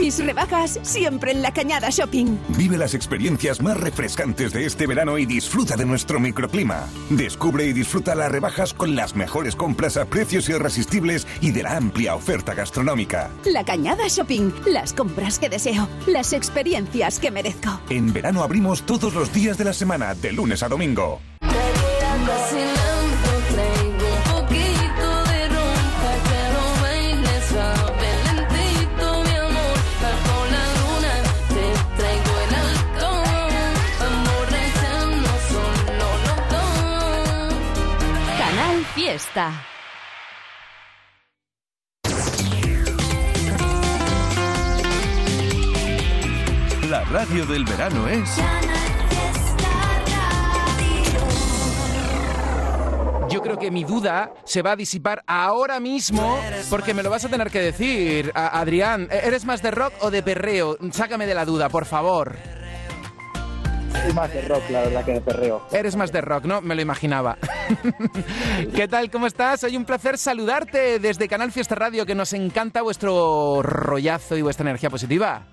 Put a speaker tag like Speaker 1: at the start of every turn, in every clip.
Speaker 1: Mis rebajas siempre en la Cañada Shopping.
Speaker 2: Vive las experiencias más refrescantes de este verano y disfruta de nuestro microclima. Descubre y disfruta las rebajas con las mejores compras a precios irresistibles y de la amplia oferta gastronómica.
Speaker 1: La Cañada Shopping. Las compras que deseo. Las experiencias que merezco.
Speaker 2: En verano abrimos todos los días de la semana, de lunes a domingo.
Speaker 1: Fiesta.
Speaker 2: La radio del verano es...
Speaker 3: Yo creo que mi duda se va a disipar ahora mismo porque me lo vas a tener que decir, Adrián. ¿Eres más de rock o de perreo? Sácame de la duda, por favor.
Speaker 4: Soy más de rock, la verdad, que de perreo.
Speaker 3: Eres más de rock, ¿no? Me lo imaginaba. ¿Qué tal? ¿Cómo estás? Hoy un placer saludarte desde Canal Fiesta Radio, que nos encanta vuestro rollazo y vuestra energía positiva.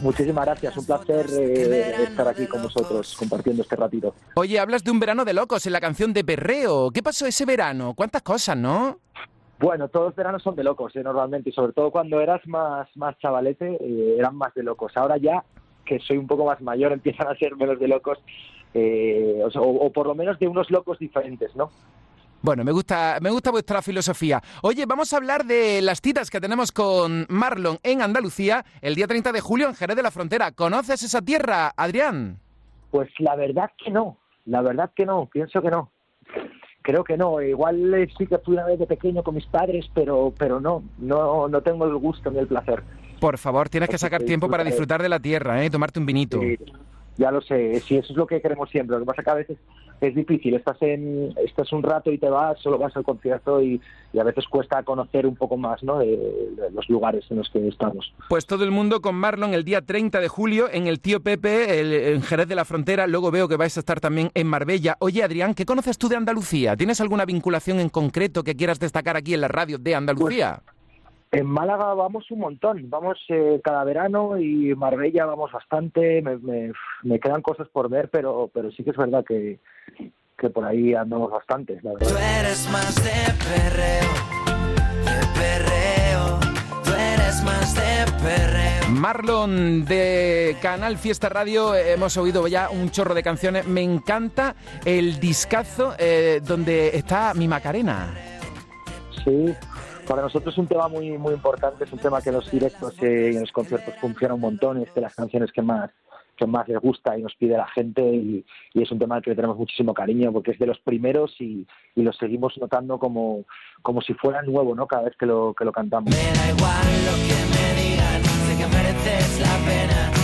Speaker 4: Muchísimas gracias, un placer eh, estar aquí con vosotros compartiendo este ratito.
Speaker 3: Oye, hablas de un verano de locos en la canción de Perreo. ¿Qué pasó ese verano? ¿Cuántas cosas, no?
Speaker 4: Bueno, todos los veranos son de locos, ¿eh? normalmente, y sobre todo cuando eras más, más chavalete, eh, eran más de locos. Ahora ya que soy un poco más mayor empiezan a ser menos de locos, eh, o, por lo menos de unos locos diferentes, ¿no?
Speaker 3: Bueno, me gusta, me gusta vuestra filosofía. Oye, vamos a hablar de las citas que tenemos con Marlon en Andalucía el día 30 de julio en Jerez de la Frontera. ¿Conoces esa tierra, Adrián?
Speaker 4: Pues la verdad que no, la verdad que no, pienso que no. Creo que no, igual sí que fui una vez de pequeño con mis padres, pero, pero no, no, no tengo el gusto ni el placer.
Speaker 3: Por favor, tienes que sacar tiempo para disfrutar de la tierra, ¿eh? tomarte un vinito.
Speaker 4: ya lo sé, sí, eso es lo que queremos siempre. Lo que pasa es que a veces es difícil, estás, en, estás un rato y te vas, solo vas al concierto y, a veces cuesta conocer un poco más ¿no? de, los lugares en los que estamos.
Speaker 3: Pues todo el mundo con Marlon el día 30 de julio en el Tío Pepe, en Jerez de la Frontera. Luego veo que vais a estar también en Marbella. Oye, Adrián, ¿qué conoces tú de Andalucía? ¿Tienes alguna vinculación en concreto que quieras destacar aquí en la radio de Andalucía?
Speaker 4: Pues, en Málaga vamos un montón, vamos eh, cada verano y Marbella vamos bastante, me, quedan cosas por ver, pero, pero sí que es verdad que, que por ahí andamos bastante, la verdad.
Speaker 5: Tú eres más de perreo, de perreo, tú eres más de perreo.
Speaker 3: Marlon de Canal Fiesta Radio, hemos oído ya un chorro de canciones, me encanta el discazo eh, donde está mi Macarena.
Speaker 4: Sí, para nosotros es un tema muy muy importante, es un tema que en los directos y en los conciertos funciona un montón, es de las canciones que más que más les gusta y nos pide la gente y, es un tema al que le tenemos muchísimo cariño porque es de los primeros y, y lo seguimos notando como, como si fuera nuevo ¿no? cada vez que lo, que lo cantamos.
Speaker 5: Me da igual lo que me digan, sé que mereces la pena,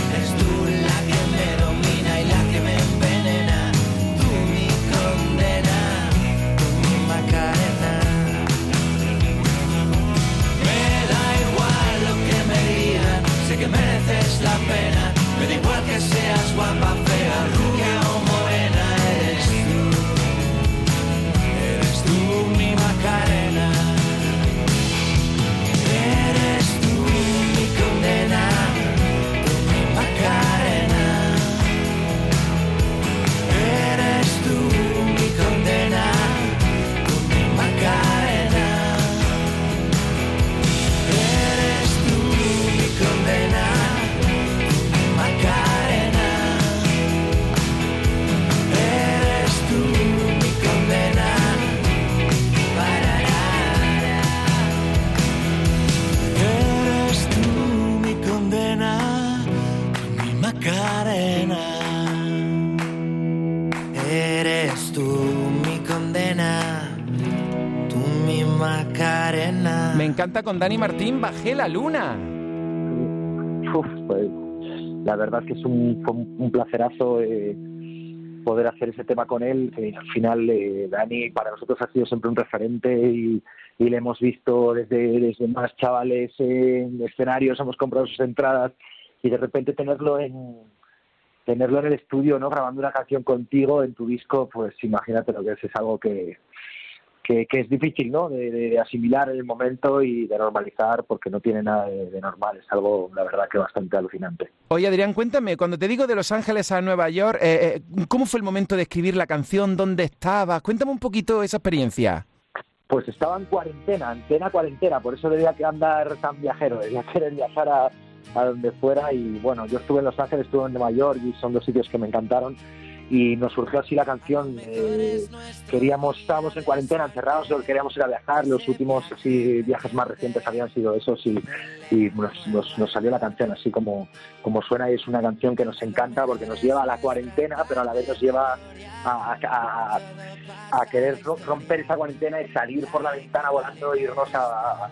Speaker 3: Con Dani Martín, bajé la luna.
Speaker 4: Uf, pues, la verdad es que es un, placerazo eh, poder hacer ese tema con él. al final, eh, Dani para nosotros ha sido siempre un referente y, y le hemos visto desde, desde más chavales en escenarios, hemos comprado sus entradas y de repente tenerlo en tenerlo en el estudio, ¿no? Grabando una canción contigo en tu disco, pues imagínate lo que es, es algo que, que, que es difícil, ¿no? De, de asimilar el momento y de normalizar porque no tiene nada de, de normal, es algo, la verdad, que bastante alucinante.
Speaker 3: Oye, Adrián, cuéntame, cuando te digo de Los Ángeles a Nueva York, eh, eh, ¿cómo fue el momento de escribir la canción? ¿Dónde estabas? Cuéntame un poquito esa experiencia.
Speaker 4: Pues estaba en cuarentena, en plena cuarentena, por eso debía que andar tan viajero, debía querer viajar a, a donde fuera y bueno, yo estuve en Los Ángeles, estuve en Nueva York y son dos sitios que me encantaron y nos surgió así la canción. queríamos, estábamos en cuarentena, encerrados, queríamos ir a viajar. Los últimos así, viajes más recientes habían sido esos y, y nos, nos- salió la canción así como, como suena y es una canción que nos encanta porque nos lleva a la cuarentena, pero a la vez nos lleva a, a- querer ro- romper esa cuarentena y salir por la ventana volando e irnos a,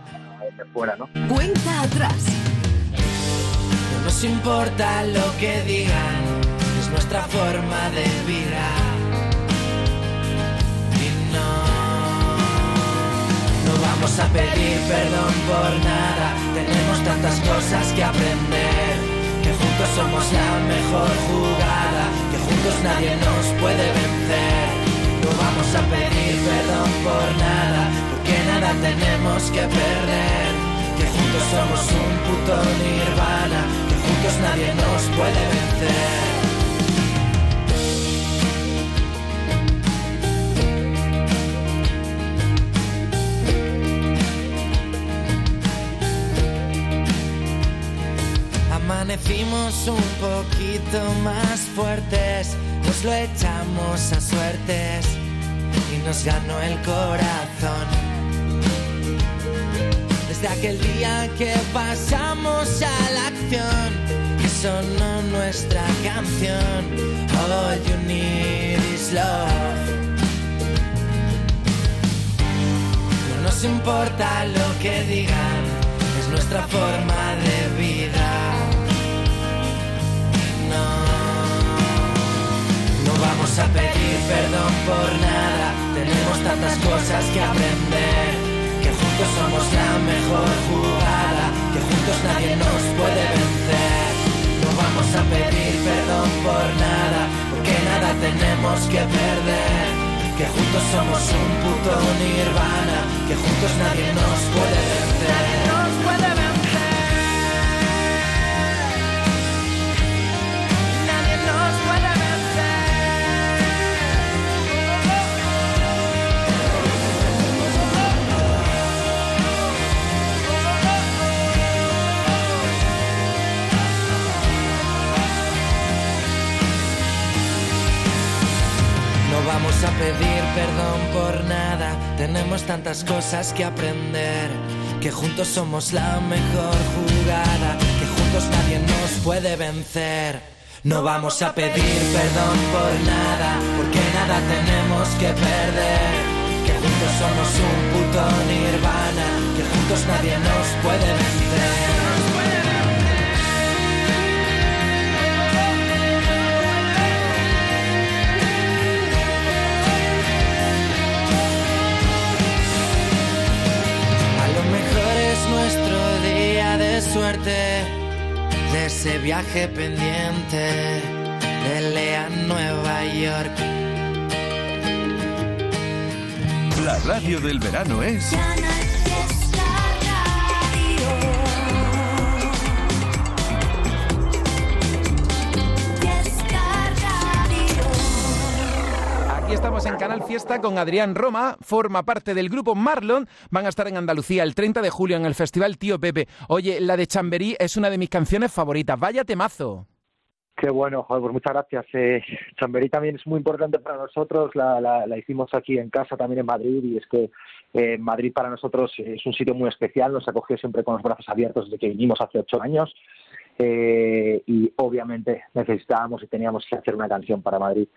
Speaker 4: fuera, ¿no?
Speaker 1: Cuenta atrás.
Speaker 5: No nos importa lo que digan, es nuestra forma de vida. Y no, no vamos a pedir perdón por nada, tenemos tantas cosas que aprender. Que juntos somos la mejor jugada, que juntos nadie nos puede vencer. No vamos a pedir perdón por nada, porque nada tenemos que perder. Que juntos somos un puto nirvana, que juntos nadie nos puede vencer. Amanecimos un poquito más fuertes, nos lo echamos a suertes y nos ganó el corazón. Desde aquel día que pasamos a la acción, que sonó nuestra canción, All You Need Is Love. No nos importa lo que digan, es nuestra forma de vida. Vamos a pedir perdón por nada, porque nada tenemos que perder. Que juntos somos un puto nirvana, que juntos nadie nos puede vencer. Nadie nos puede vamos a pedir perdón por nada, tenemos tantas cosas que aprender, que juntos somos la mejor jugada, que juntos nadie nos puede vencer. No vamos a pedir perdón por nada, porque nada tenemos que perder. Que juntos somos un puto nirvana, que juntos nadie nos puede vencer. De suerte, de ese viaje pendiente de Lea Nueva York.
Speaker 2: La radio del verano es
Speaker 3: Aquí estamos en Canal Fiesta con Adrián Roma, forma parte del grupo Marlon. Van a estar en Andalucía el 30 de julio en el Festival Tío Pepe. Oye, la de Chamberí es una de mis canciones favoritas. Vaya temazo.
Speaker 4: Qué bueno, joder, pues muchas gracias. Eh, Chamberí también es muy importante para nosotros, la, hicimos aquí en casa, también en Madrid, y es que eh, Madrid para nosotros es un sitio muy especial, nos acogió siempre con los brazos abiertos desde que vinimos hace ocho años, eh, y obviamente necesitábamos y teníamos que hacer una canción para Madrid,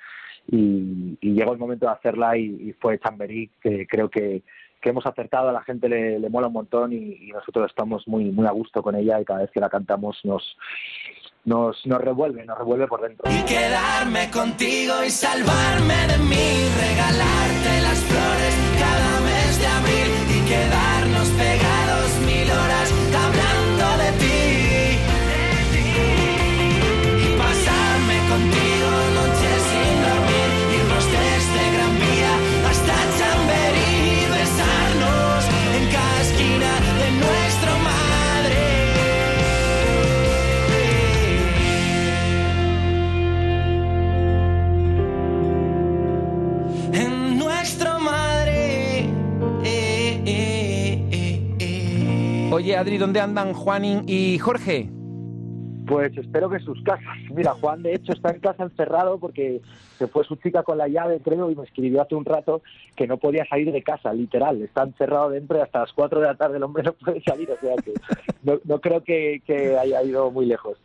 Speaker 4: y, llegó el momento de hacerla y, fue Chamberí, que creo que, que hemos acertado, a la gente le, le mola un montón y, y nosotros estamos muy, muy a gusto con ella y cada vez que la cantamos nos nos, nos revuelve, nos revuelve por dentro.
Speaker 5: Y quedarme contigo y salvarme de mí, regalarte las flores cada mes de abril
Speaker 3: Oye, Adri, ¿dónde andan Juanín y Jorge?
Speaker 4: Pues espero que sus casas. Mira, Juan de hecho está en casa encerrado porque se fue su chica con la llave, creo, y me escribió hace un rato que no podía salir de casa, literal. Está encerrado dentro y hasta las 4 de la tarde el hombre no puede salir, o sea que no, creo que haya ido muy lejos.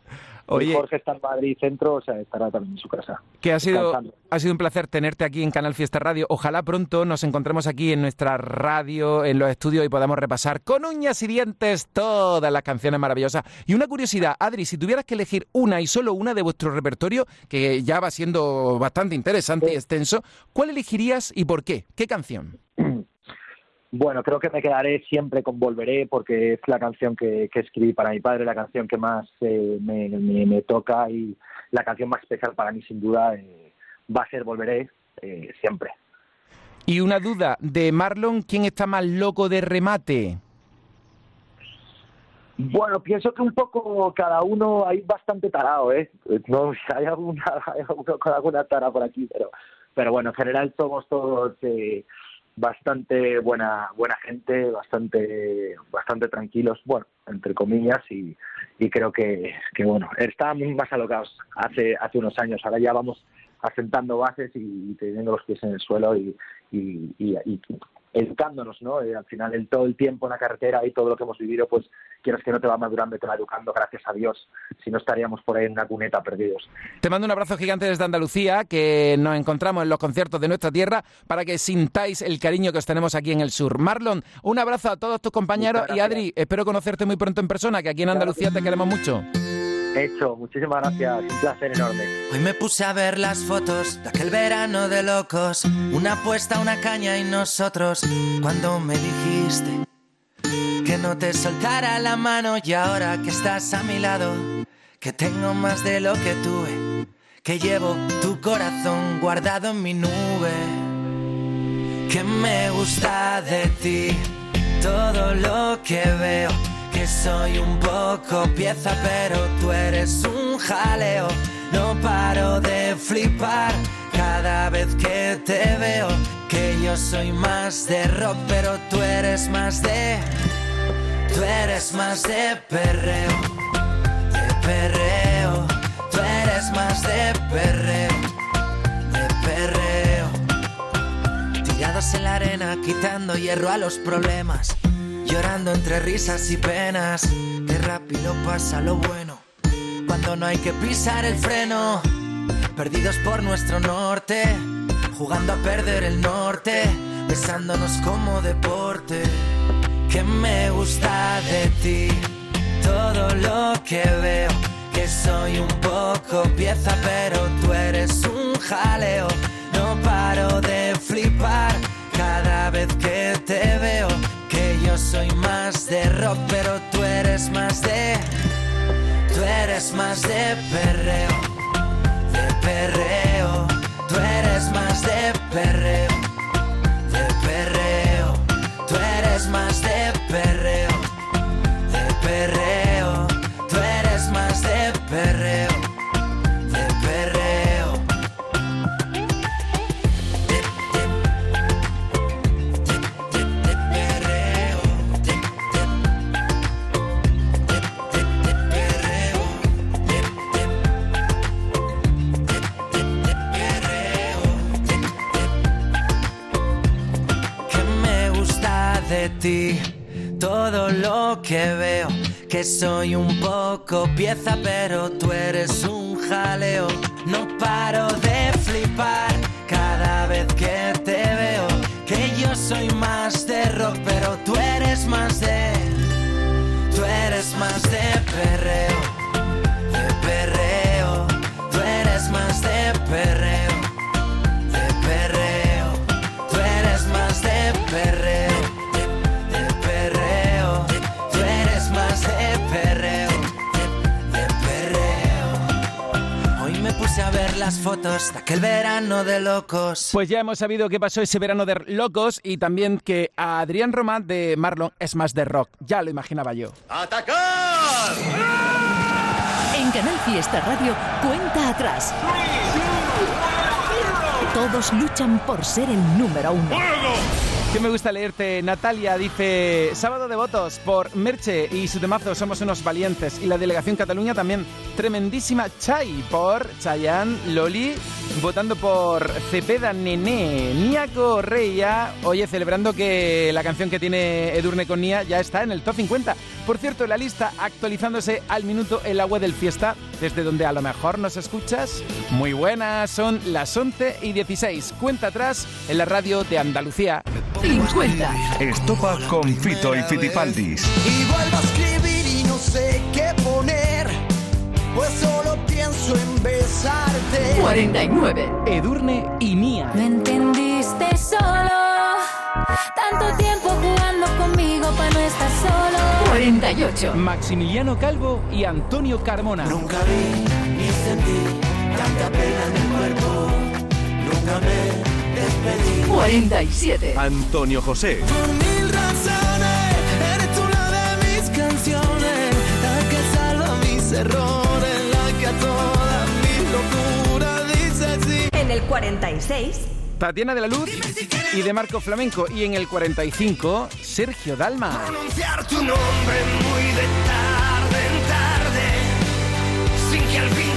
Speaker 3: Oye.
Speaker 4: Jorge está en Madrid centro, o sea, estará también en su casa.
Speaker 3: Que ha sido, ha sido un placer tenerte aquí en Canal Fiesta Radio. Ojalá pronto nos encontremos aquí en nuestra radio, en los estudios y podamos repasar con uñas y dientes todas las canciones maravillosas. Y una curiosidad, Adri, si tuvieras que elegir una y solo una de vuestro repertorio, que ya va siendo bastante interesante y extenso, ¿cuál elegirías y por qué? ¿Qué canción?
Speaker 4: Bueno, creo que me quedaré siempre con Volveré porque es la canción que, que escribí para mi padre, la canción que más eh, me, me- me toca y la canción más especial para mí sin duda eh, va a ser Volveré eh, siempre.
Speaker 3: Y una duda de Marlon, ¿quién está más loco de remate?
Speaker 4: Bueno, pienso que un poco cada uno hay bastante tarado, ¿eh? No, hay alguna, hay alguna tara por aquí, pero, pero bueno, en general somos todos eh, bastante buena, buena gente, bastante, bastante tranquilos, bueno, entre comillas, y, y creo que, que bueno, estábamos más alocados hace, hace unos años, ahora ya vamos asentando bases y, teniendo los pies en el suelo y, y, educándonos, ¿no? Eh, al final, el, todo el tiempo en la carretera y todo lo que hemos vivido, pues quieres que no te va madurando y te va educando, gracias a Dios. Si no estaríamos por ahí en una cuneta perdidos.
Speaker 3: Te mando un abrazo gigante desde Andalucía, que nos encontramos en los conciertos de nuestra tierra para que sintáis el cariño que os tenemos aquí en el sur. Marlon, un abrazo a todos tus compañeros y Adri, espero conocerte muy pronto en persona, que aquí en Andalucía te queremos mucho.
Speaker 4: Hecho, muchísimas gracias, un placer enorme.
Speaker 5: Hoy me puse a ver las fotos de aquel verano de locos. Una apuesta, una caña y nosotros. Cuando me dijiste que no te soltara la mano y ahora que estás a mi lado, que tengo más de lo que tuve, que llevo tu corazón guardado en mi nube. Que me gusta de ti todo lo que veo. Que soy un poco pieza, pero tú eres un jaleo. No paro de flipar cada vez que te veo. Que yo soy más de rock, pero tú eres más de. Tú eres más de perreo. De perreo. Tú eres más de perreo. De perreo. Tirados en la arena, quitando hierro a los problemas. Llorando entre risas y penas. Qué rápido pasa lo bueno. Cuando no hay que pisar el freno. Perdidos por nuestro norte. Jugando a perder el norte. Besándonos como deporte. Que me gusta de ti. Todo lo que veo. Que soy un poco pieza, pero tú eres un jaleo. No paro de flipar cada vez que te veo. Soy más de rock, pero tú eres más de. Tú eres más de perreo. De perreo. Tú eres más de perreo. De perreo. Tú eres más de perreo. Ti todo lo que veo. Que soy un poco pieza, pero tú eres un jaleo. No paro de flipar cada vez que te veo. Que yo soy más de rock, pero tú eres más de. Tú eres más. De perreo.
Speaker 6: Fotos de aquel verano de locos.
Speaker 3: Pues ya hemos sabido qué pasó ese verano de locos y también que a Adrián Román de Marlon es más de rock. Ya lo imaginaba yo.
Speaker 7: ¡Atacar!
Speaker 1: En Canal Fiesta Radio, cuenta atrás. Todos luchan por ser el número uno.
Speaker 3: Que me gusta leerte. Natalia dice: Sábado de votos por Merche y su temazo Somos unos valientes. Y la delegación Cataluña también. Tremendísima Chai por Chayanne, Loli. Votando por Cepeda Nené. Nia Correia. Oye, celebrando que la canción que tiene Edurne con Nia ya está en el top 50. Por cierto, la lista actualizándose al minuto la web del Fiesta, desde donde a lo mejor nos escuchas. Muy buenas, son las 11 y 16. Cuenta atrás en la radio de Andalucía.
Speaker 1: 50.
Speaker 8: Estopa con Fito y Fitipaldis.
Speaker 6: Y vuelvo a escribir y no sé qué poner, pues solo pienso en besarte.
Speaker 1: 49.
Speaker 3: Edurne y Nia.
Speaker 9: Me entendiste solo. Tanto tiempo jugando conmigo para no estar solo.
Speaker 1: 48.
Speaker 3: Maximiliano Calvo y Antonio Carmona.
Speaker 6: Nunca vi ni sentí tanta pena en el cuerpo. Nunca me despedí.
Speaker 1: 47.
Speaker 7: Antonio José.
Speaker 6: Por mil razones, eres tú la de mis canciones, la que salva mis errores, la que a todas mis locuras dice sí.
Speaker 10: En el 46,
Speaker 3: Tatiana de la Luz y de Marco Flamenco. Y en el 45, Sergio Dalma.
Speaker 6: Pronunciar tu nombre muy de tarde en tarde, sin que al fin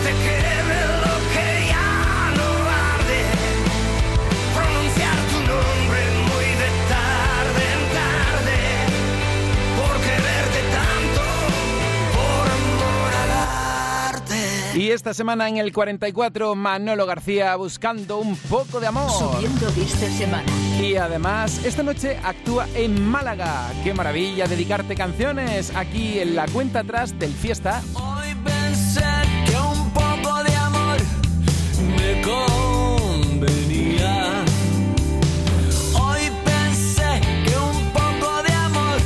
Speaker 3: Y esta semana en el 44, Manolo García buscando un poco de amor.
Speaker 1: Subiendo esta semana.
Speaker 3: Y además, esta noche actúa en Málaga. ¡Qué maravilla dedicarte canciones aquí en la cuenta atrás del fiesta!
Speaker 6: Hoy pensé que un poco de amor me convenía. Hoy pensé que un poco de amor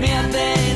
Speaker 6: me atenaza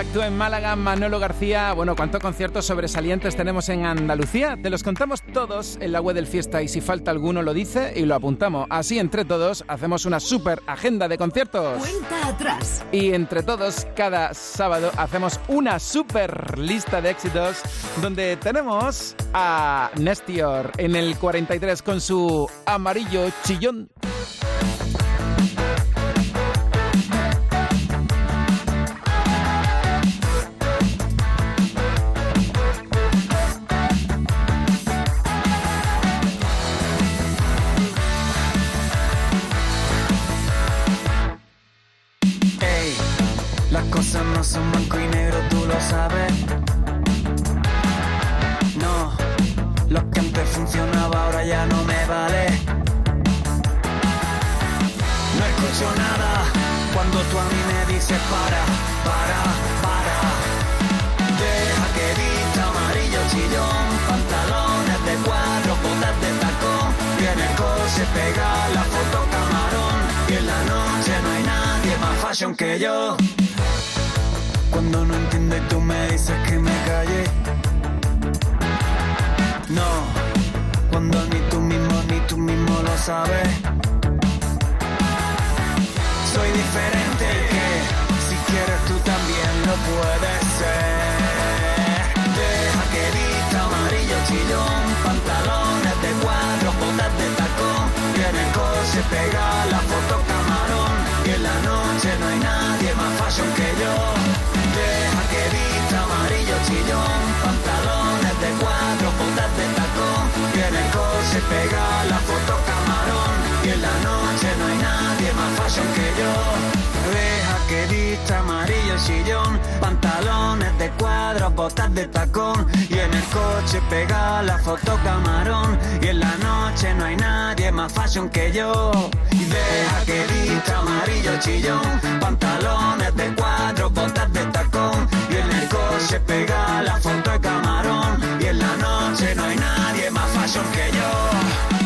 Speaker 3: Actúa en Málaga Manolo García. Bueno, ¿cuántos conciertos sobresalientes tenemos en Andalucía? Te los contamos todos en la web del Fiesta y si falta alguno lo dice y lo apuntamos. Así entre todos hacemos una super agenda de conciertos.
Speaker 1: Cuenta atrás.
Speaker 3: Y entre todos, cada sábado hacemos una super lista de éxitos donde tenemos a Nestior en el 43 con su amarillo chillón.
Speaker 11: Que yo. Cuando no entiendo y tú me dices que me calle. No, cuando ni tú mismo ni tú mismo lo sabes. Soy diferente que si quieres tú también lo puedes ser. Deja que vista amarillo chillón, pantalones de cuadro, botas de tacón. El coche pega la foto fashion que yo. Deja que vista amarillo chillón, pantalones de cuadro, botas de tacón. Y el coche pega la foto camarón. Y en la noche no hay nadie más fashion que yo. Deja que vista amarillo pantalones de cuadro, botas de tacón. Y en el coche pega la foto camarón. Y en la noche no hay nadie más fashion que yo. Y deja que vista amarillo chillón, pantalones de cuadro, botas de tacón. Y en el coche pega la foto de camarón. Y en la noche no hay nadie más fashion que yo.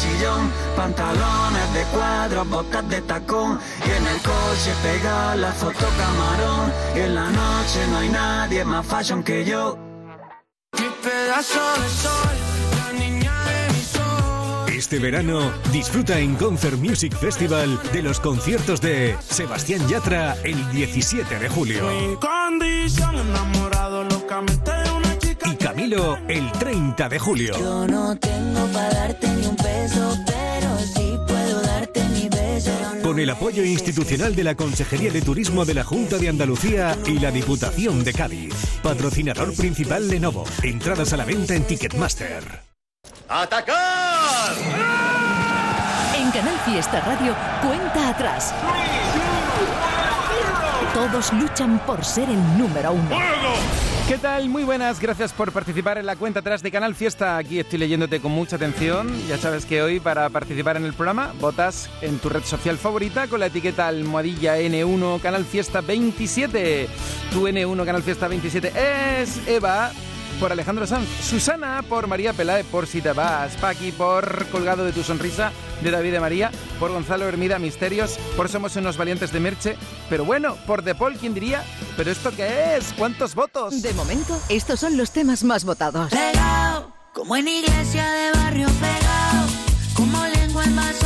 Speaker 11: Chillón, pantalones de cuadro, botas de tacón. Y en el coche pega la foto camarón. Y en la noche no hay nadie más fashion que yo. Mi pedazo de sol, la niña de mis ojos.
Speaker 12: Este verano disfruta en Concert Music Festival de los conciertos de Sebastián Yatra el 17 de julio
Speaker 11: Mi condición enamorado locamente de una.
Speaker 12: Y Camilo el 30 de julio.
Speaker 9: Yo no tengo para darte ni un peso, pero sí puedo darte mi beso.
Speaker 12: Con el apoyo institucional de la Consejería de Turismo de la Junta de Andalucía y la Diputación de Cádiz. Patrocinador principal Lenovo. Entradas a la venta en Ticketmaster.
Speaker 13: ¡Atacar!
Speaker 1: En Canal Fiesta Radio, cuenta atrás. Todos luchan por ser el número uno.
Speaker 3: ¿Qué tal? Muy buenas, gracias por participar en la cuenta atrás de Canal Fiesta. Aquí estoy leyéndote con mucha atención. Ya sabes que hoy para participar en el programa votas en tu red social favorita con la etiqueta almohadilla N1 Canal Fiesta 27. Tu N1 Canal Fiesta 27 es Eva por Alejandro Sanz, Susana por María Peláez, por Si te vas, Paqui por Colgado de tu sonrisa de David de María, por Gonzalo Hermida Misterios, por Somos unos valientes de Merche, pero bueno, por De Paul, ¿quién diría? ¿Pero esto qué es? ¿Cuántos votos?
Speaker 1: De momento, estos son los temas más votados.
Speaker 9: Pegado, como en iglesia de barrio pegado, como lengua en vaso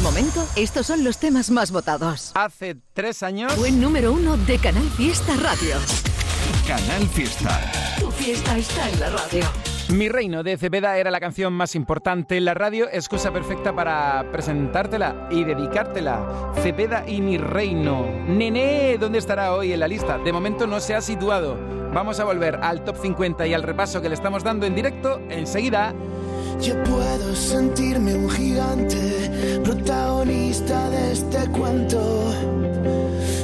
Speaker 9: De
Speaker 1: momento, estos son los temas más votados.
Speaker 3: Hace tres años...
Speaker 1: Fue número uno de Canal Fiesta Radio.
Speaker 8: Canal Fiesta.
Speaker 1: Tu fiesta está en la radio.
Speaker 3: Mi reino de Cepeda era la canción más importante en la radio, excusa perfecta para presentártela y dedicártela. Cepeda y mi reino. Nené, ¿dónde estará hoy en la lista? De momento no se ha situado. Vamos a volver al top 50 y al repaso que le estamos dando en directo enseguida.
Speaker 14: Yo puedo sentirme un gigante, protagonista de este cuento.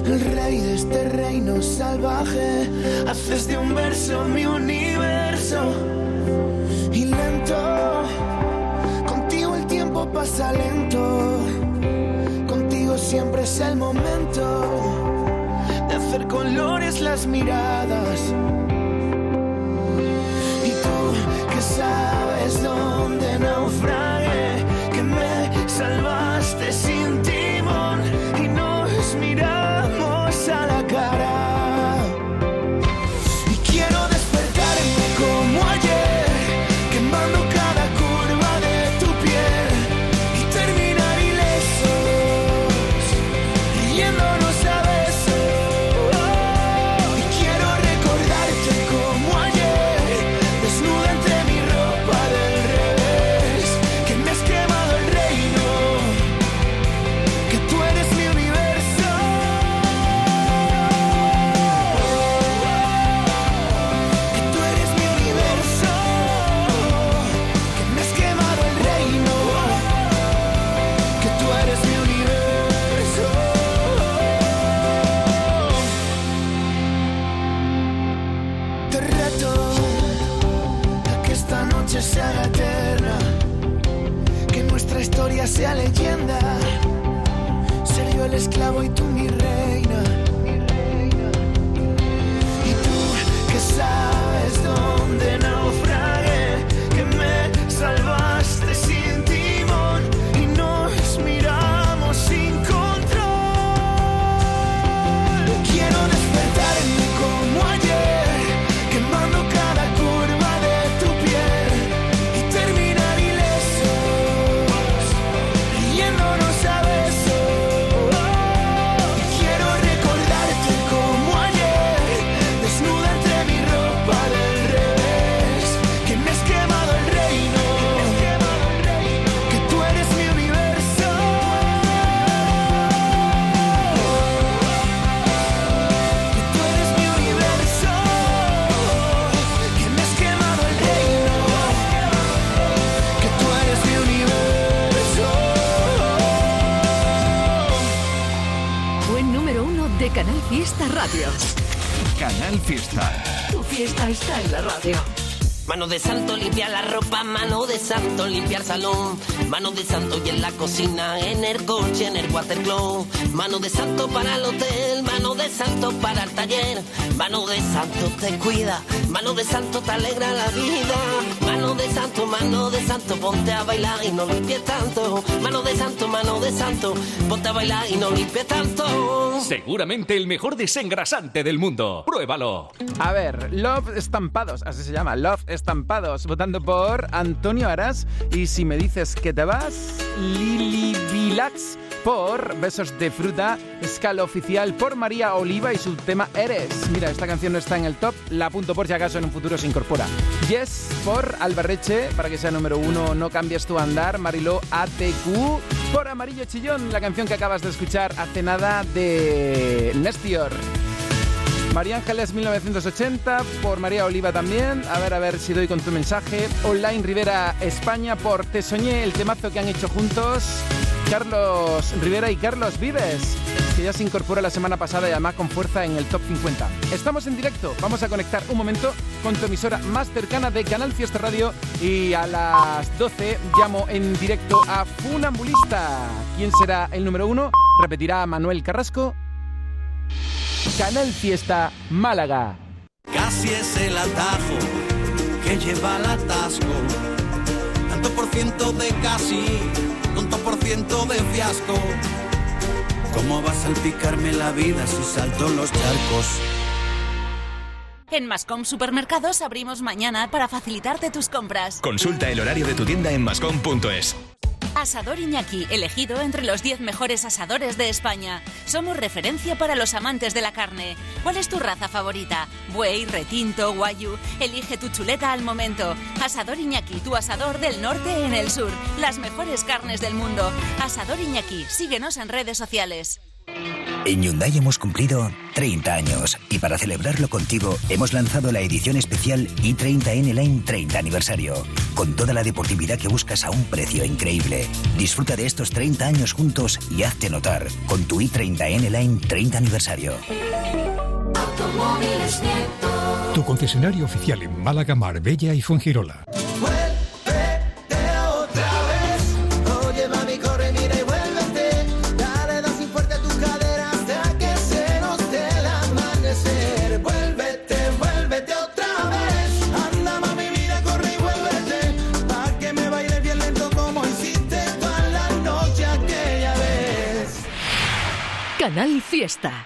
Speaker 14: El rey de este reino salvaje, haces de un verso mi universo. Y lento, contigo el tiempo pasa lento. Contigo siempre es el momento de hacer colores las miradas. Y tú que sabes dónde naufragué, que me salvaste sea leyenda, ser yo el esclavo y tú
Speaker 7: Fiesta Radio.
Speaker 15: Canal Fiesta.
Speaker 7: Tu fiesta está en la radio.
Speaker 16: Mano de santo limpia la ropa, mano de santo limpia el salón, mano de santo y en la cocina, en el coche, en el watercloak, mano de santo para el hotel, mano de santo para el taller, mano de santo te cuida, mano de santo te alegra la vida, mano de santo, mano de santo, ponte a bailar y no limpies tanto, mano de santo, mano de santo, ponte a bailar y no limpies tanto.
Speaker 17: Seguramente el mejor desengrasante del mundo. Pruébalo.
Speaker 3: A ver, Love Estampados, así se llama, Love Estampados, votando por Antonio Aras. Y si me dices que te vas, Lili Vilax por Besos de Fruta, escala oficial por María Oliva y su tema Eres. Mira, esta canción no está en el top, la apunto por si acaso en un futuro se incorpora. Yes por Albarreche, para que sea número uno, No cambies tu andar, Mariló ATQ por Amarillo Chillón, la canción que acabas de escuchar hace nada de Nestior. María Ángeles 1980 por María Oliva también. A ver, a ver si doy con tu mensaje. Online Rivera España por Te Soñé, el temazo que han hecho juntos. Carlos Rivera y Carlos Vives, que ya se incorpora la semana pasada y además con fuerza en el top 50. Estamos en directo, vamos a conectar un momento con tu emisora más cercana de Canal Fiesta Radio y a las 12 llamo en directo a Funambulista. ¿Quién será el número uno? Repetirá Manuel Carrasco. Canal Fiesta Málaga.
Speaker 18: Casi es el atajo que lleva al atasco. Tanto por ciento de casi, tanto por ciento de fiasco. ¿Cómo va a salpicarme la vida si salto los charcos?
Speaker 19: En Mascom Supermercados abrimos mañana para facilitarte tus compras.
Speaker 8: Consulta el horario de tu tienda en mascom.es.
Speaker 19: Asador Iñaki, elegido entre los 10 mejores asadores de España. Somos referencia para los amantes de la carne. ¿Cuál es tu raza favorita? Buey, retinto, guayu. Elige tu chuleta al momento. Asador Iñaki, tu asador del norte en el sur. Las mejores carnes del mundo. Asador Iñaki, síguenos en redes sociales.
Speaker 20: En Hyundai hemos cumplido 30 años y para celebrarlo contigo hemos lanzado la edición especial i30N Line 30 aniversario, con toda la deportividad que buscas a un precio increíble. Disfruta de estos 30 años juntos y hazte notar con tu i30N Line 30 aniversario.
Speaker 9: Tu concesionario oficial en Málaga, Marbella y Fuengirola.
Speaker 7: Canal Fiesta.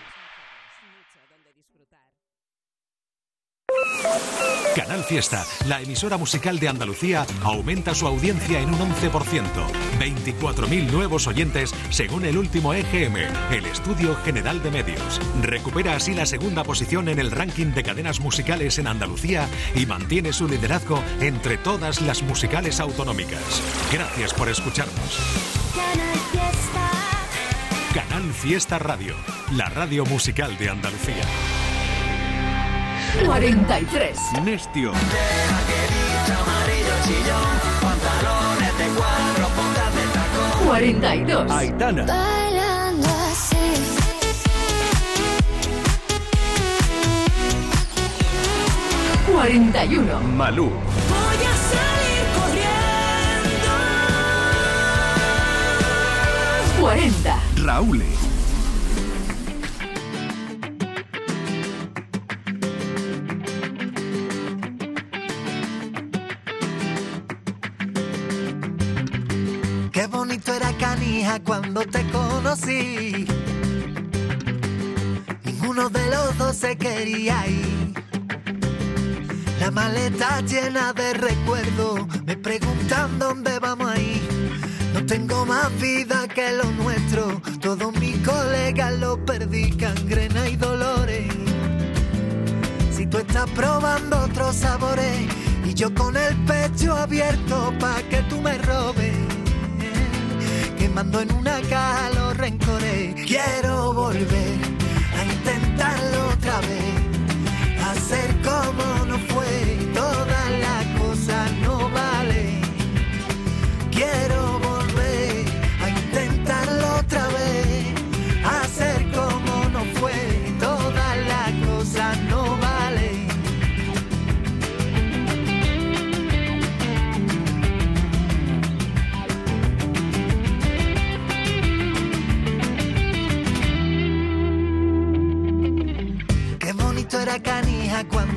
Speaker 9: Canal Fiesta, la emisora musical de Andalucía, aumenta su audiencia en un 11%. 24.000 nuevos oyentes según el último EGM, el Estudio General de Medios. Recupera así la segunda posición en el ranking de cadenas musicales en Andalucía y mantiene su liderazgo entre todas las musicales autonómicas. Gracias por escucharnos. Canal Fiesta Radio, la radio musical de Andalucía.
Speaker 7: 43.
Speaker 9: Nestio.
Speaker 21: Amarillo chillón, pantalones de cuadro, puntas de tacón.
Speaker 7: 42.
Speaker 9: Aitana.
Speaker 21: Bailando así.
Speaker 7: Cuarenta y uno.
Speaker 9: Malú.
Speaker 21: Voy a salir corriendo.
Speaker 7: 40.
Speaker 9: Raúl.
Speaker 21: Qué bonito era Canija cuando te conocí. Ninguno de los dos se quería ir. La maleta llena de recuerdos, me preguntan dónde vamos a ir. Tengo más vida que lo nuestro, todos mis colegas lo perdí, cangrena y dolores. Si tú estás probando otros sabores y yo con el pecho abierto pa' que tú me robes quemando en una caja los rencores. Quiero volver a intentarlo otra vez, hacer como no fue,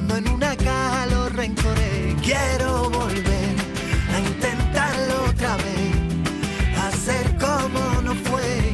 Speaker 21: quemando en una caja los rencores. Quiero volver a intentarlo otra vez, hacer como no fue,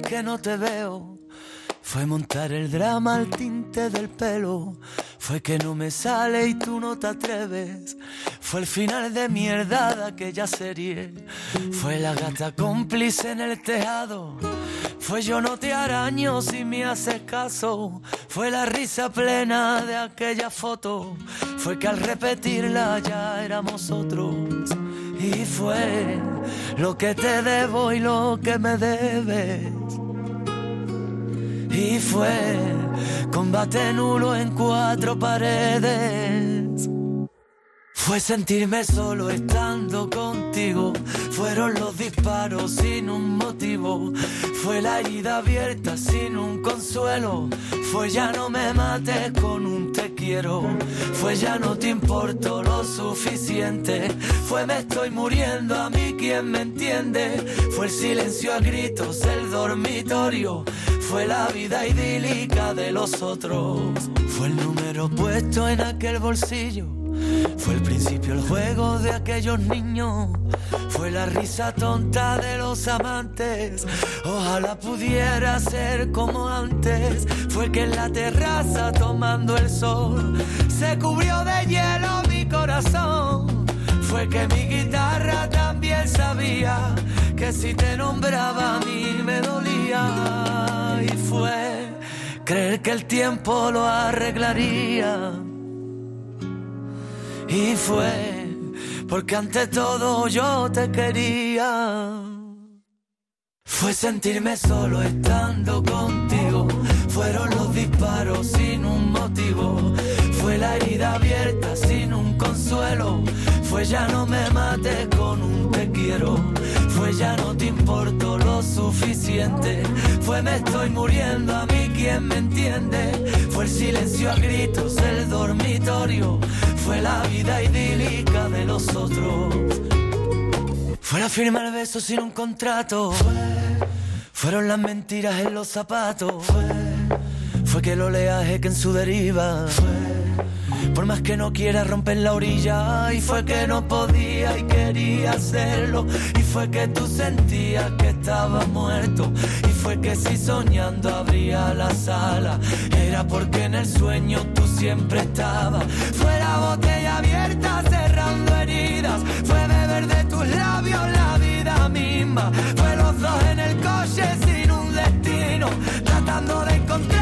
Speaker 21: que no te veo. Fue montar el drama al tinte del pelo. Fue que no me sale y tú no te atreves.
Speaker 5: Fue el final de mierda de aquella serie. Fue la gata cómplice en el tejado. Fue yo no te araño si me haces caso. Fue la risa plena de aquella foto. Fue que al repetirla ya éramos otros. Y fue lo que te debo y lo que me debes. Y fue combate nulo en cuatro paredes. Fue sentirme solo estando contigo. Fueron los disparos sin un motivo. Fue la herida abierta sin un consuelo. Fue ya no me mates con un te quiero. Fue ya no te importo lo suficiente. Fue me estoy muriendo a mí quien me entiende. Fue el silencio a gritos, el dormitorio. Fue la vida idílica de los otros. Fue el número puesto en aquel bolsillo. Fue el principio, el juego de aquellos niños. Fue la risa tonta de los amantes. Ojalá pudiera ser como antes. Fue que en la terraza tomando el sol se cubrió de hielo mi corazón. Fue que mi guitarra también sabía que si te nombraba a mí me dolía. Y fue creer que el tiempo lo arreglaría. Y fue porque ante todo yo te quería. Fue sentirme solo estando contigo. Fueron los disparos sin un motivo. Fue la herida abierta sin un consuelo. Fue ya no me mates con un te quiero. Fue ya no te importo lo suficiente. Fue me estoy muriendo a mí quien me entiende. Fue el silencio a gritos, el dormitorio. Fue la vida idílica de los otros. Fue la firma el beso sin un contrato. Fueron las mentiras en los zapatos. Fue, fue que el oleaje que en su deriva. Fue, por más que no quiera romper la orilla. Y fue que no podía y quería hacerlo. Y fue que tú sentías que estaba muerto. Y fue que si soñando abría la sala. Era porque en el sueño tú siempre estabas. Fue la botella abierta cerrando heridas. Fue beber de tus labios la vida misma. Fue los dos en el coche sin un destino. Tratando de camino.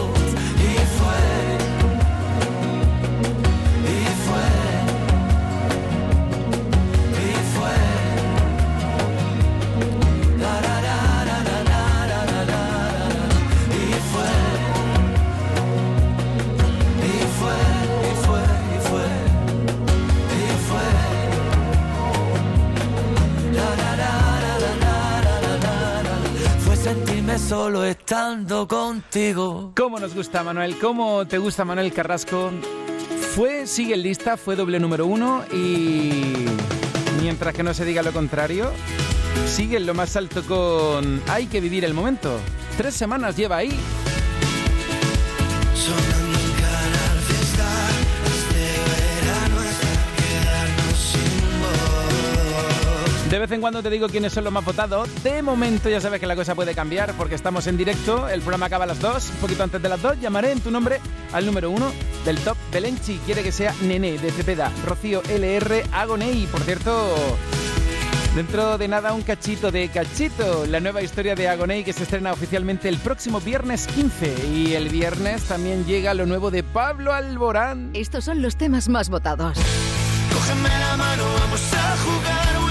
Speaker 5: sentirme solo estando contigo.
Speaker 3: ¿Cómo nos gusta, Manuel? ¿Cómo te gusta, Manuel Carrasco? Fue, sigue en lista, fue doble número uno y mientras que no se diga lo contrario, sigue en lo más alto con Hay que vivir el momento. Tres semanas lleva ahí.
Speaker 5: Sonando
Speaker 3: De vez en cuando te digo quiénes son los más votados. De momento ya sabes que la cosa puede cambiar porque estamos en directo. El programa acaba a las 2, un poquito antes de las 2. Llamaré en tu nombre al número uno del top. Belenchi quiere que sea Nene de Cepeda. Rocío LR Agonei. Por cierto, dentro de nada un cachito de cachito. La nueva historia de Agonei que se estrena oficialmente el próximo viernes 15. Y el viernes también llega lo nuevo de Pablo Alborán.
Speaker 7: Estos son los temas más votados.
Speaker 5: Cógeme la mano, vamos a jugar,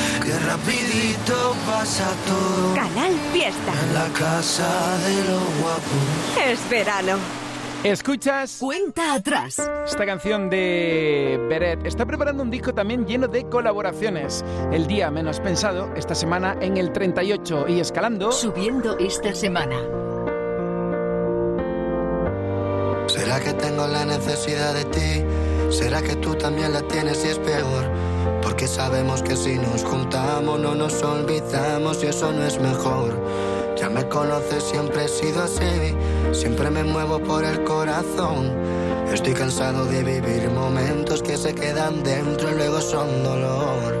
Speaker 22: Que rapidito pasa todo.
Speaker 1: Canal Fiesta.
Speaker 22: En la casa de los guapos.
Speaker 1: Es verano.
Speaker 3: ¿Escuchas?
Speaker 1: Cuenta atrás.
Speaker 3: Esta canción de Beret está preparando un disco también lleno de colaboraciones. El día menos pensado, esta semana en el 38 y escalando.
Speaker 7: Subiendo esta semana.
Speaker 22: ¿Será que tengo la necesidad de ti? ¿Será que tú también la tienes y es peor? Porque sabemos que si nos juntamos no nos olvidamos y eso no es mejor. Ya me conoces, siempre he sido así, siempre me muevo por el corazón. Estoy cansado de vivir momentos que se quedan dentro y luego son dolor.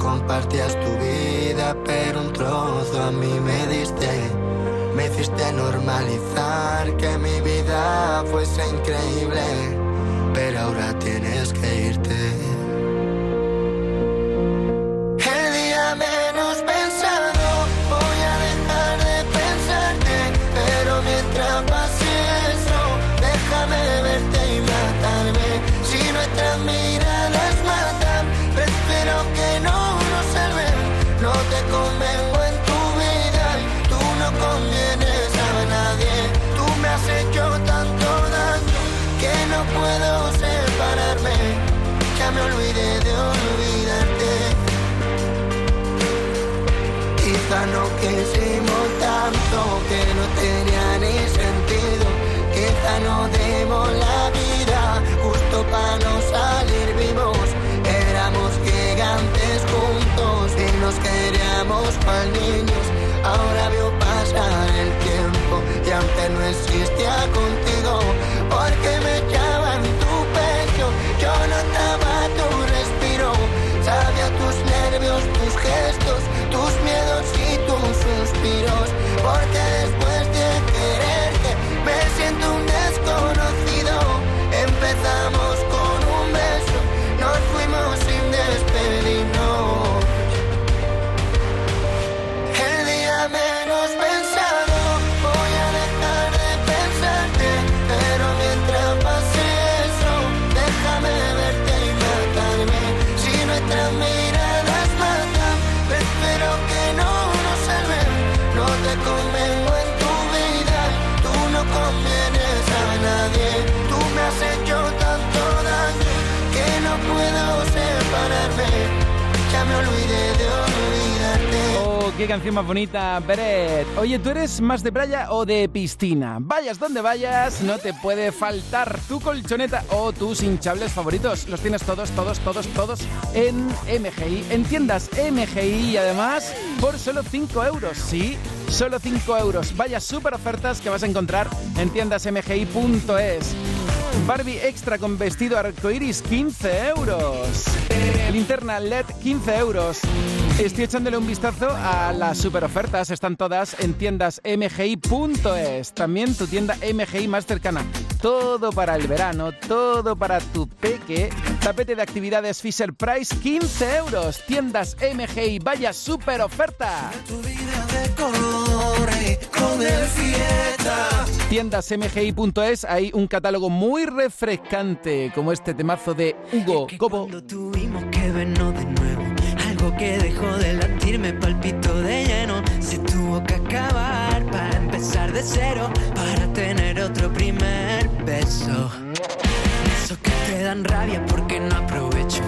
Speaker 22: Compartías tu vida, pero un trozo a mí me diste. Me hiciste normalizar que mi vida fuese increíble, pero ahora tienes que irte. No puedo separarme. Ya me olvidé de olvidarte. Quizá no quisimos tanto que no tenía ni sentido. Quizá no demos la vida justo para no salir vivos. Éramos gigantes juntos y nos queríamos para niños. Ahora veo pasar el tiempo y aunque no existía contigo,
Speaker 3: qué canción más bonita, Beret. Oye, ¿tú eres más de playa o de piscina? Vayas donde vayas, no te puede faltar tu colchoneta o tus hinchables favoritos. Los tienes todos, todos, todos, todos en MGI, en tiendas MGI y además por solo 5 euros. Sí, solo 5 euros. Vaya super ofertas que vas a encontrar en tiendasmgi.es. Barbie extra con vestido arcoiris, 15 euros. Linterna LED 15 euros. Estoy echándole un vistazo a las super ofertas. Están todas en tiendas mgi.es. También tu tienda MGI más cercana. Todo para el verano, todo para tu peque. Tapete de actividades Fisher Price 15 euros. Tiendas MGI. Vaya super oferta. Tiendas mgi.es. Hay un catálogo muy refrescante como este temazo de Hugo Cobo.
Speaker 5: Tuvimos que vernos de nuevo. Algo que dejó de latir me palpitó de lleno. Se tuvo que acabar para empezar de cero. Para tener otro primer beso. Esos que te dan rabia porque no aprovecho.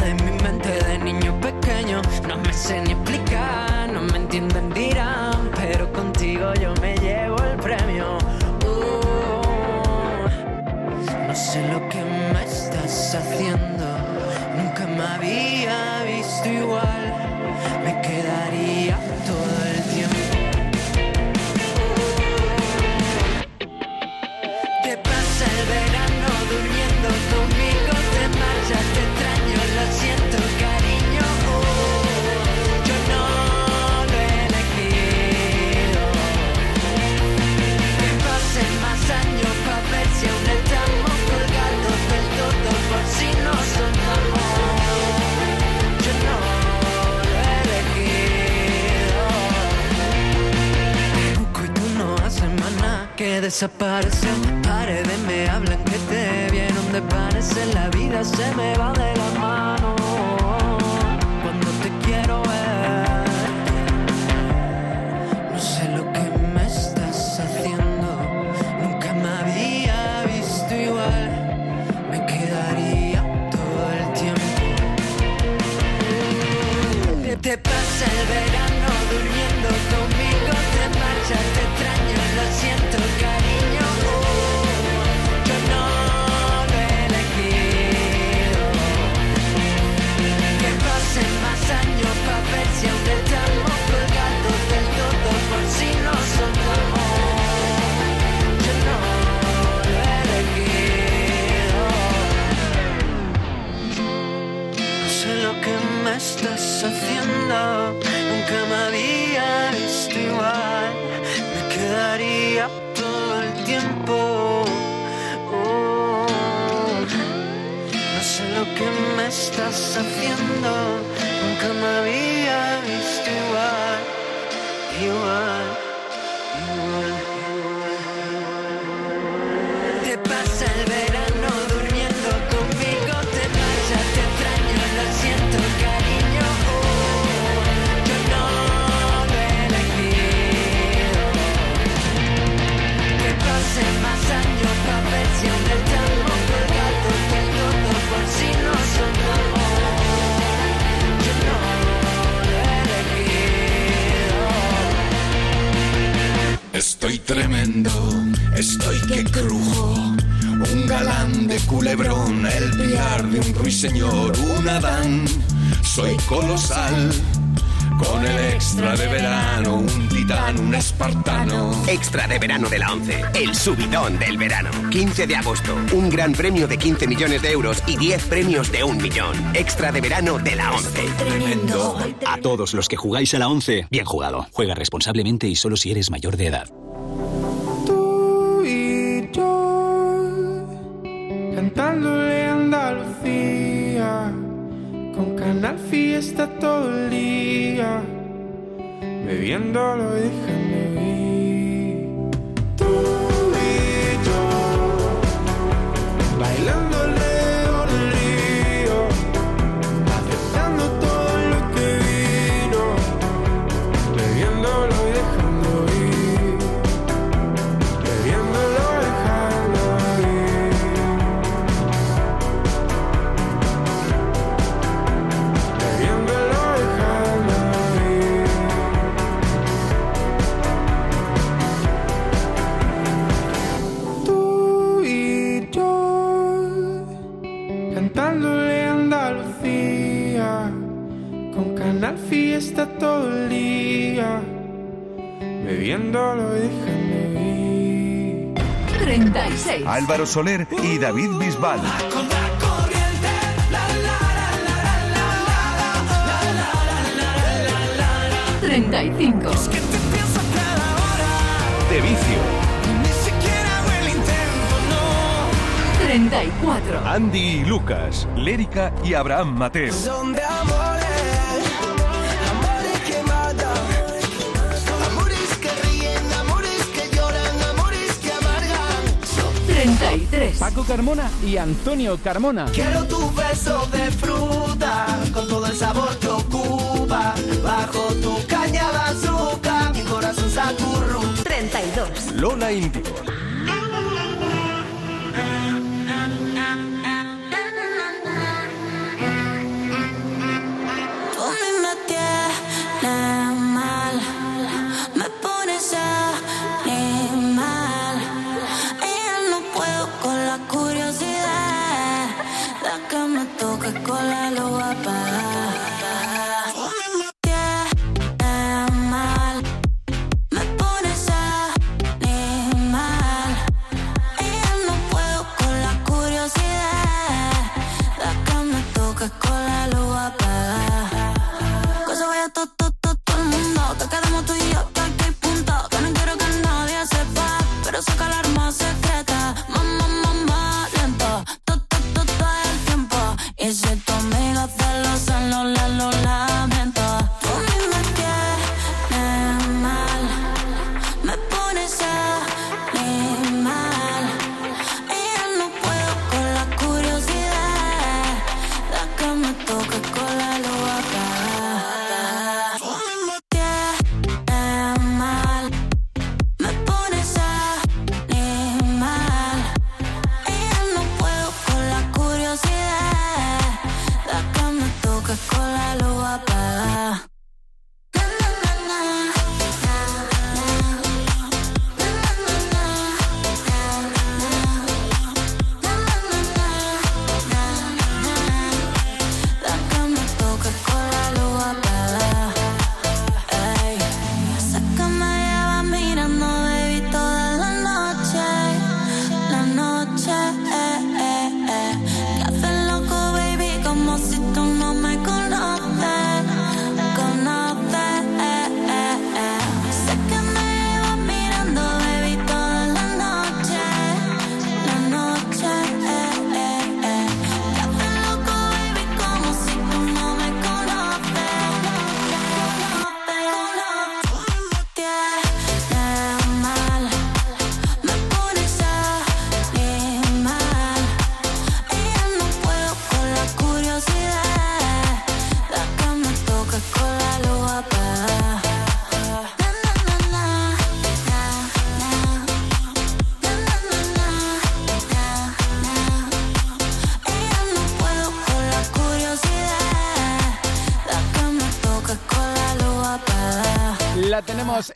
Speaker 5: De mi mente de niño pequeño. No me sé ni explicar, no me entienden, dirán. Pero contigo yo me llevo el premio. Uh, no sé lo que me estás haciendo. Nunca me había visto igual. Que desaparecer. Paredes me hablan que te vieron de parecer. La vida se me va de la mano
Speaker 10: de
Speaker 23: la 11, el subidón del verano. 15 de agosto, un gran premio de 15 millones de euros y 10 premios de un millón. Extra de verano de la 11.
Speaker 10: Tremendo.
Speaker 20: A todos los que jugáis a la 11, bien jugado. Juega responsablemente y solo si eres mayor de edad.
Speaker 24: Tú y yo, cantándole Andalucía, con Canal Fiesta todo el día, bebiéndolo y dejando fiesta todo el día, bebiendo lo dejan de
Speaker 8: 36. Álvaro Soler y David Bisbal.
Speaker 25: Treinta y
Speaker 7: cinco.
Speaker 9: De vicio.
Speaker 7: 34.
Speaker 9: Andy y Lucas, Lérica y Abraham Mateo.
Speaker 7: 33.
Speaker 3: Paco Carmona y Antonio Carmona.
Speaker 22: Quiero tu beso de fruta, con todo el sabor que ocupa, bajo tu caña de azúcar, mi corazón se acurruca.
Speaker 7: 32.
Speaker 9: Lola Índigo.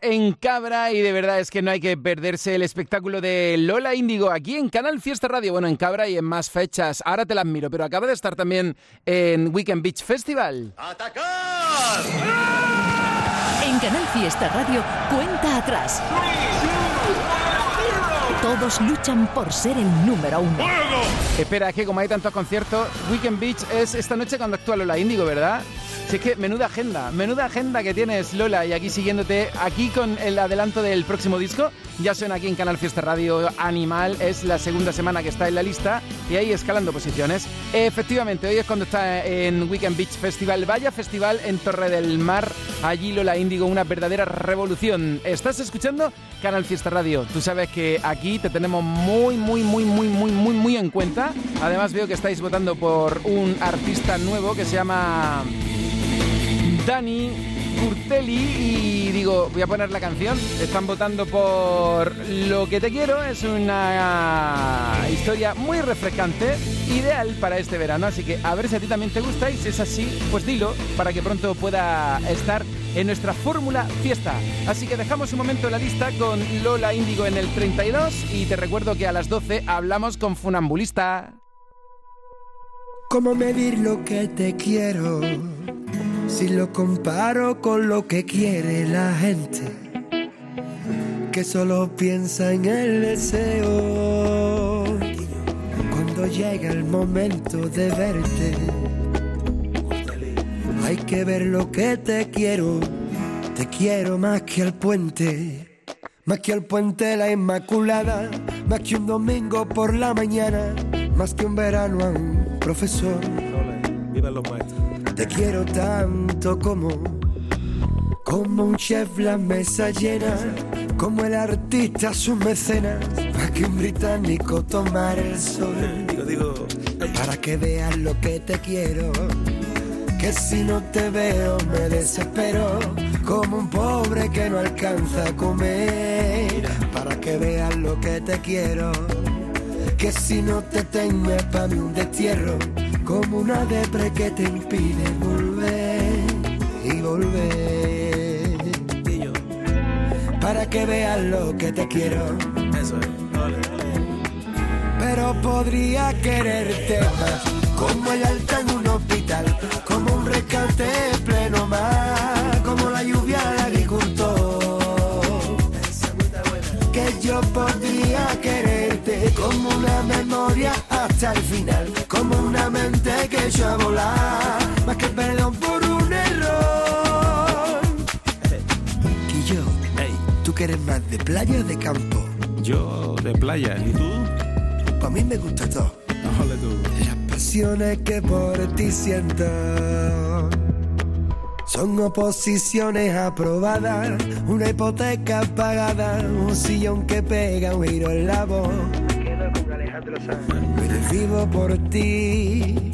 Speaker 3: En Cabra y de verdad es que no hay que perderse el espectáculo de Lola Índigo aquí en Canal Fiesta Radio. Bueno, en Cabra y en más fechas. Ahora te las miro, pero acaba de estar también en Weekend Beach Festival.
Speaker 7: En Canal Fiesta Radio, cuenta atrás. Todos luchan por ser el número uno.
Speaker 3: Espera, es que como hay tantos conciertos, Weekend Beach es esta noche cuando actúa Lola Índigo, ¿verdad? Si es que menuda agenda, menuda agenda que tienes Lola y aquí siguiéndote, aquí con el adelanto del próximo disco, ya suena aquí en Canal Fiesta Radio Animal, es la segunda semana que está en la lista y ahí escalando posiciones. Efectivamente, hoy es cuando está en Weekend Beach Festival, vaya festival en Torre del Mar, allí Lola Índigo, una verdadera revolución. ¿Estás escuchando? Canal Fiesta Radio, tú sabes que aquí te tenemos muy, muy, muy, muy, muy, muy, muy en cuenta. Además veo que estáis votando por un artista nuevo que se llama... Dani Curtelli y digo, voy a poner la canción. Están votando por Lo que te quiero. Es una historia muy refrescante, ideal para este verano. Así que a ver si a ti también te gusta y si es así, pues dilo para que pronto pueda estar en nuestra fórmula fiesta. Así que dejamos un momento la lista con Lola Índigo en el 32 y te recuerdo que a las 12 hablamos con Funambulista.
Speaker 14: ¿Cómo medir lo que te quiero? Si lo comparo con lo que quiere la gente, que solo piensa en el deseo. Cuando llega el momento de verte, hay que ver lo que te quiero. Te quiero más que al puente, más que al puente la Inmaculada, más que un domingo por la mañana, más que un verano a un profesor.
Speaker 26: Viva los maestros.
Speaker 14: Te quiero tanto como, como un chef la mesa llena, como el artista sus mecenas, más que un británico tomar el sol.
Speaker 26: Digo, digo,
Speaker 14: Para que veas lo que te quiero, que si no te veo me desespero, como un pobre que no alcanza a comer. Para que veas lo que te quiero, que si no te tengo es para mí un destierro, como una depre que te impide volver y volver. Para que veas lo que te quiero.
Speaker 26: eso es.
Speaker 14: Pero podría quererte más. Como el alta en un hospital, como un rescate pleno mar, como la lluvia al agricultor. Que yo podría quererte como una memoria hasta el final, como una mente que echó a volar, más que perdón por un error. Quillo, ¿tú que eres más de playa o de campo?
Speaker 26: Yo de playa, ¿y tú?
Speaker 14: Para mí me gusta todo. Que por ti siento son oposiciones aprobadas, una hipoteca pagada, un sillón que pega un giro en la voz. Me vivo por ti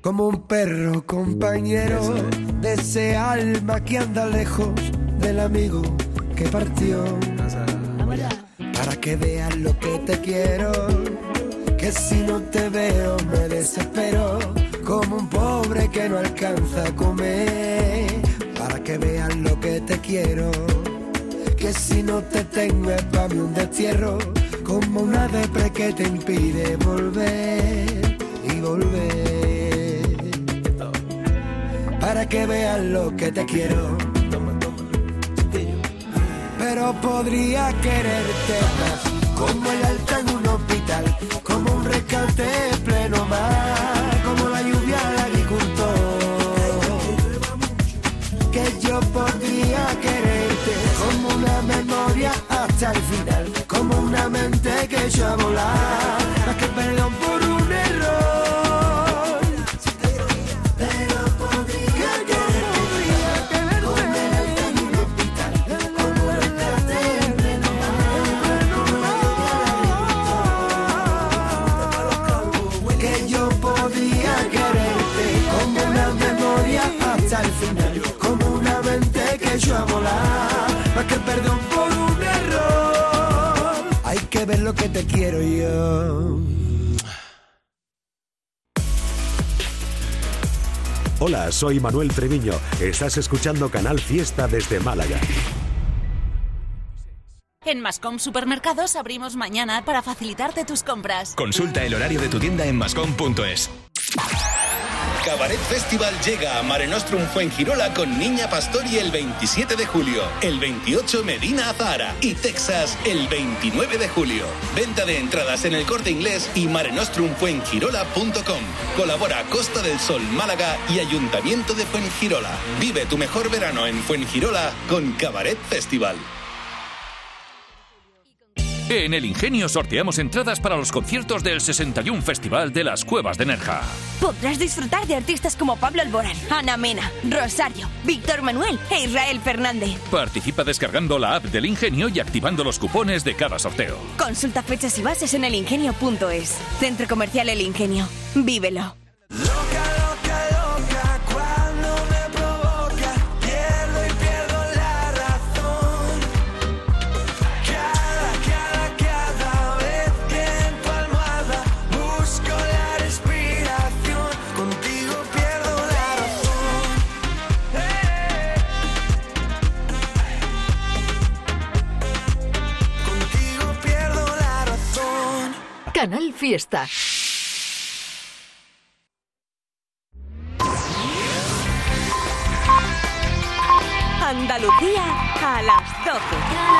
Speaker 14: como un perro compañero de ese alma que anda lejos del amigo que partió. Para que veas lo que te quiero, que si no te veo me desespero, como un pobre que no alcanza a comer. Para que veas lo que te quiero, que si no te tengo es para mí un destierro, como una depre que te impide volver y volver. Para que veas lo que te quiero pero podría quererte más. Como el alta en un como un rescate pleno mar, como la lluvia al agricultor. Que yo podría quererte como una memoria hasta el final, como una mente que echó a volar, más que lo que te quiero yo.
Speaker 9: Hola, soy Manuel Treviño. Estás escuchando Canal Fiesta desde Málaga.
Speaker 19: En Mascom Supermercados abrimos mañana para facilitarte tus compras.
Speaker 27: Consulta el horario de tu tienda en mascom.es.
Speaker 8: Cabaret Festival llega a Mare Nostrum Fuengirola con Niña Pastori el 27 de julio, el 28 Medina Azahara y Texas el 29 de julio. Venta de entradas en el corte inglés y marenostrumfuengirola.com. Colabora Costa del Sol Málaga y Ayuntamiento de Fuengirola. Vive tu mejor verano en Fuengirola con Cabaret Festival.
Speaker 17: En El Ingenio sorteamos entradas para los conciertos del 61 Festival de las Cuevas de Nerja.
Speaker 10: Podrás disfrutar de artistas como Pablo Alborán, Ana Mena, Rosario, Víctor Manuel e Israel Fernández.
Speaker 17: Participa descargando la app del Ingenio y activando los cupones de cada sorteo.
Speaker 10: Consulta fechas y bases en elingenio.es. Centro Comercial El Ingenio. Vívelo.
Speaker 7: Canal Fiesta.
Speaker 10: Andalucía a las 12.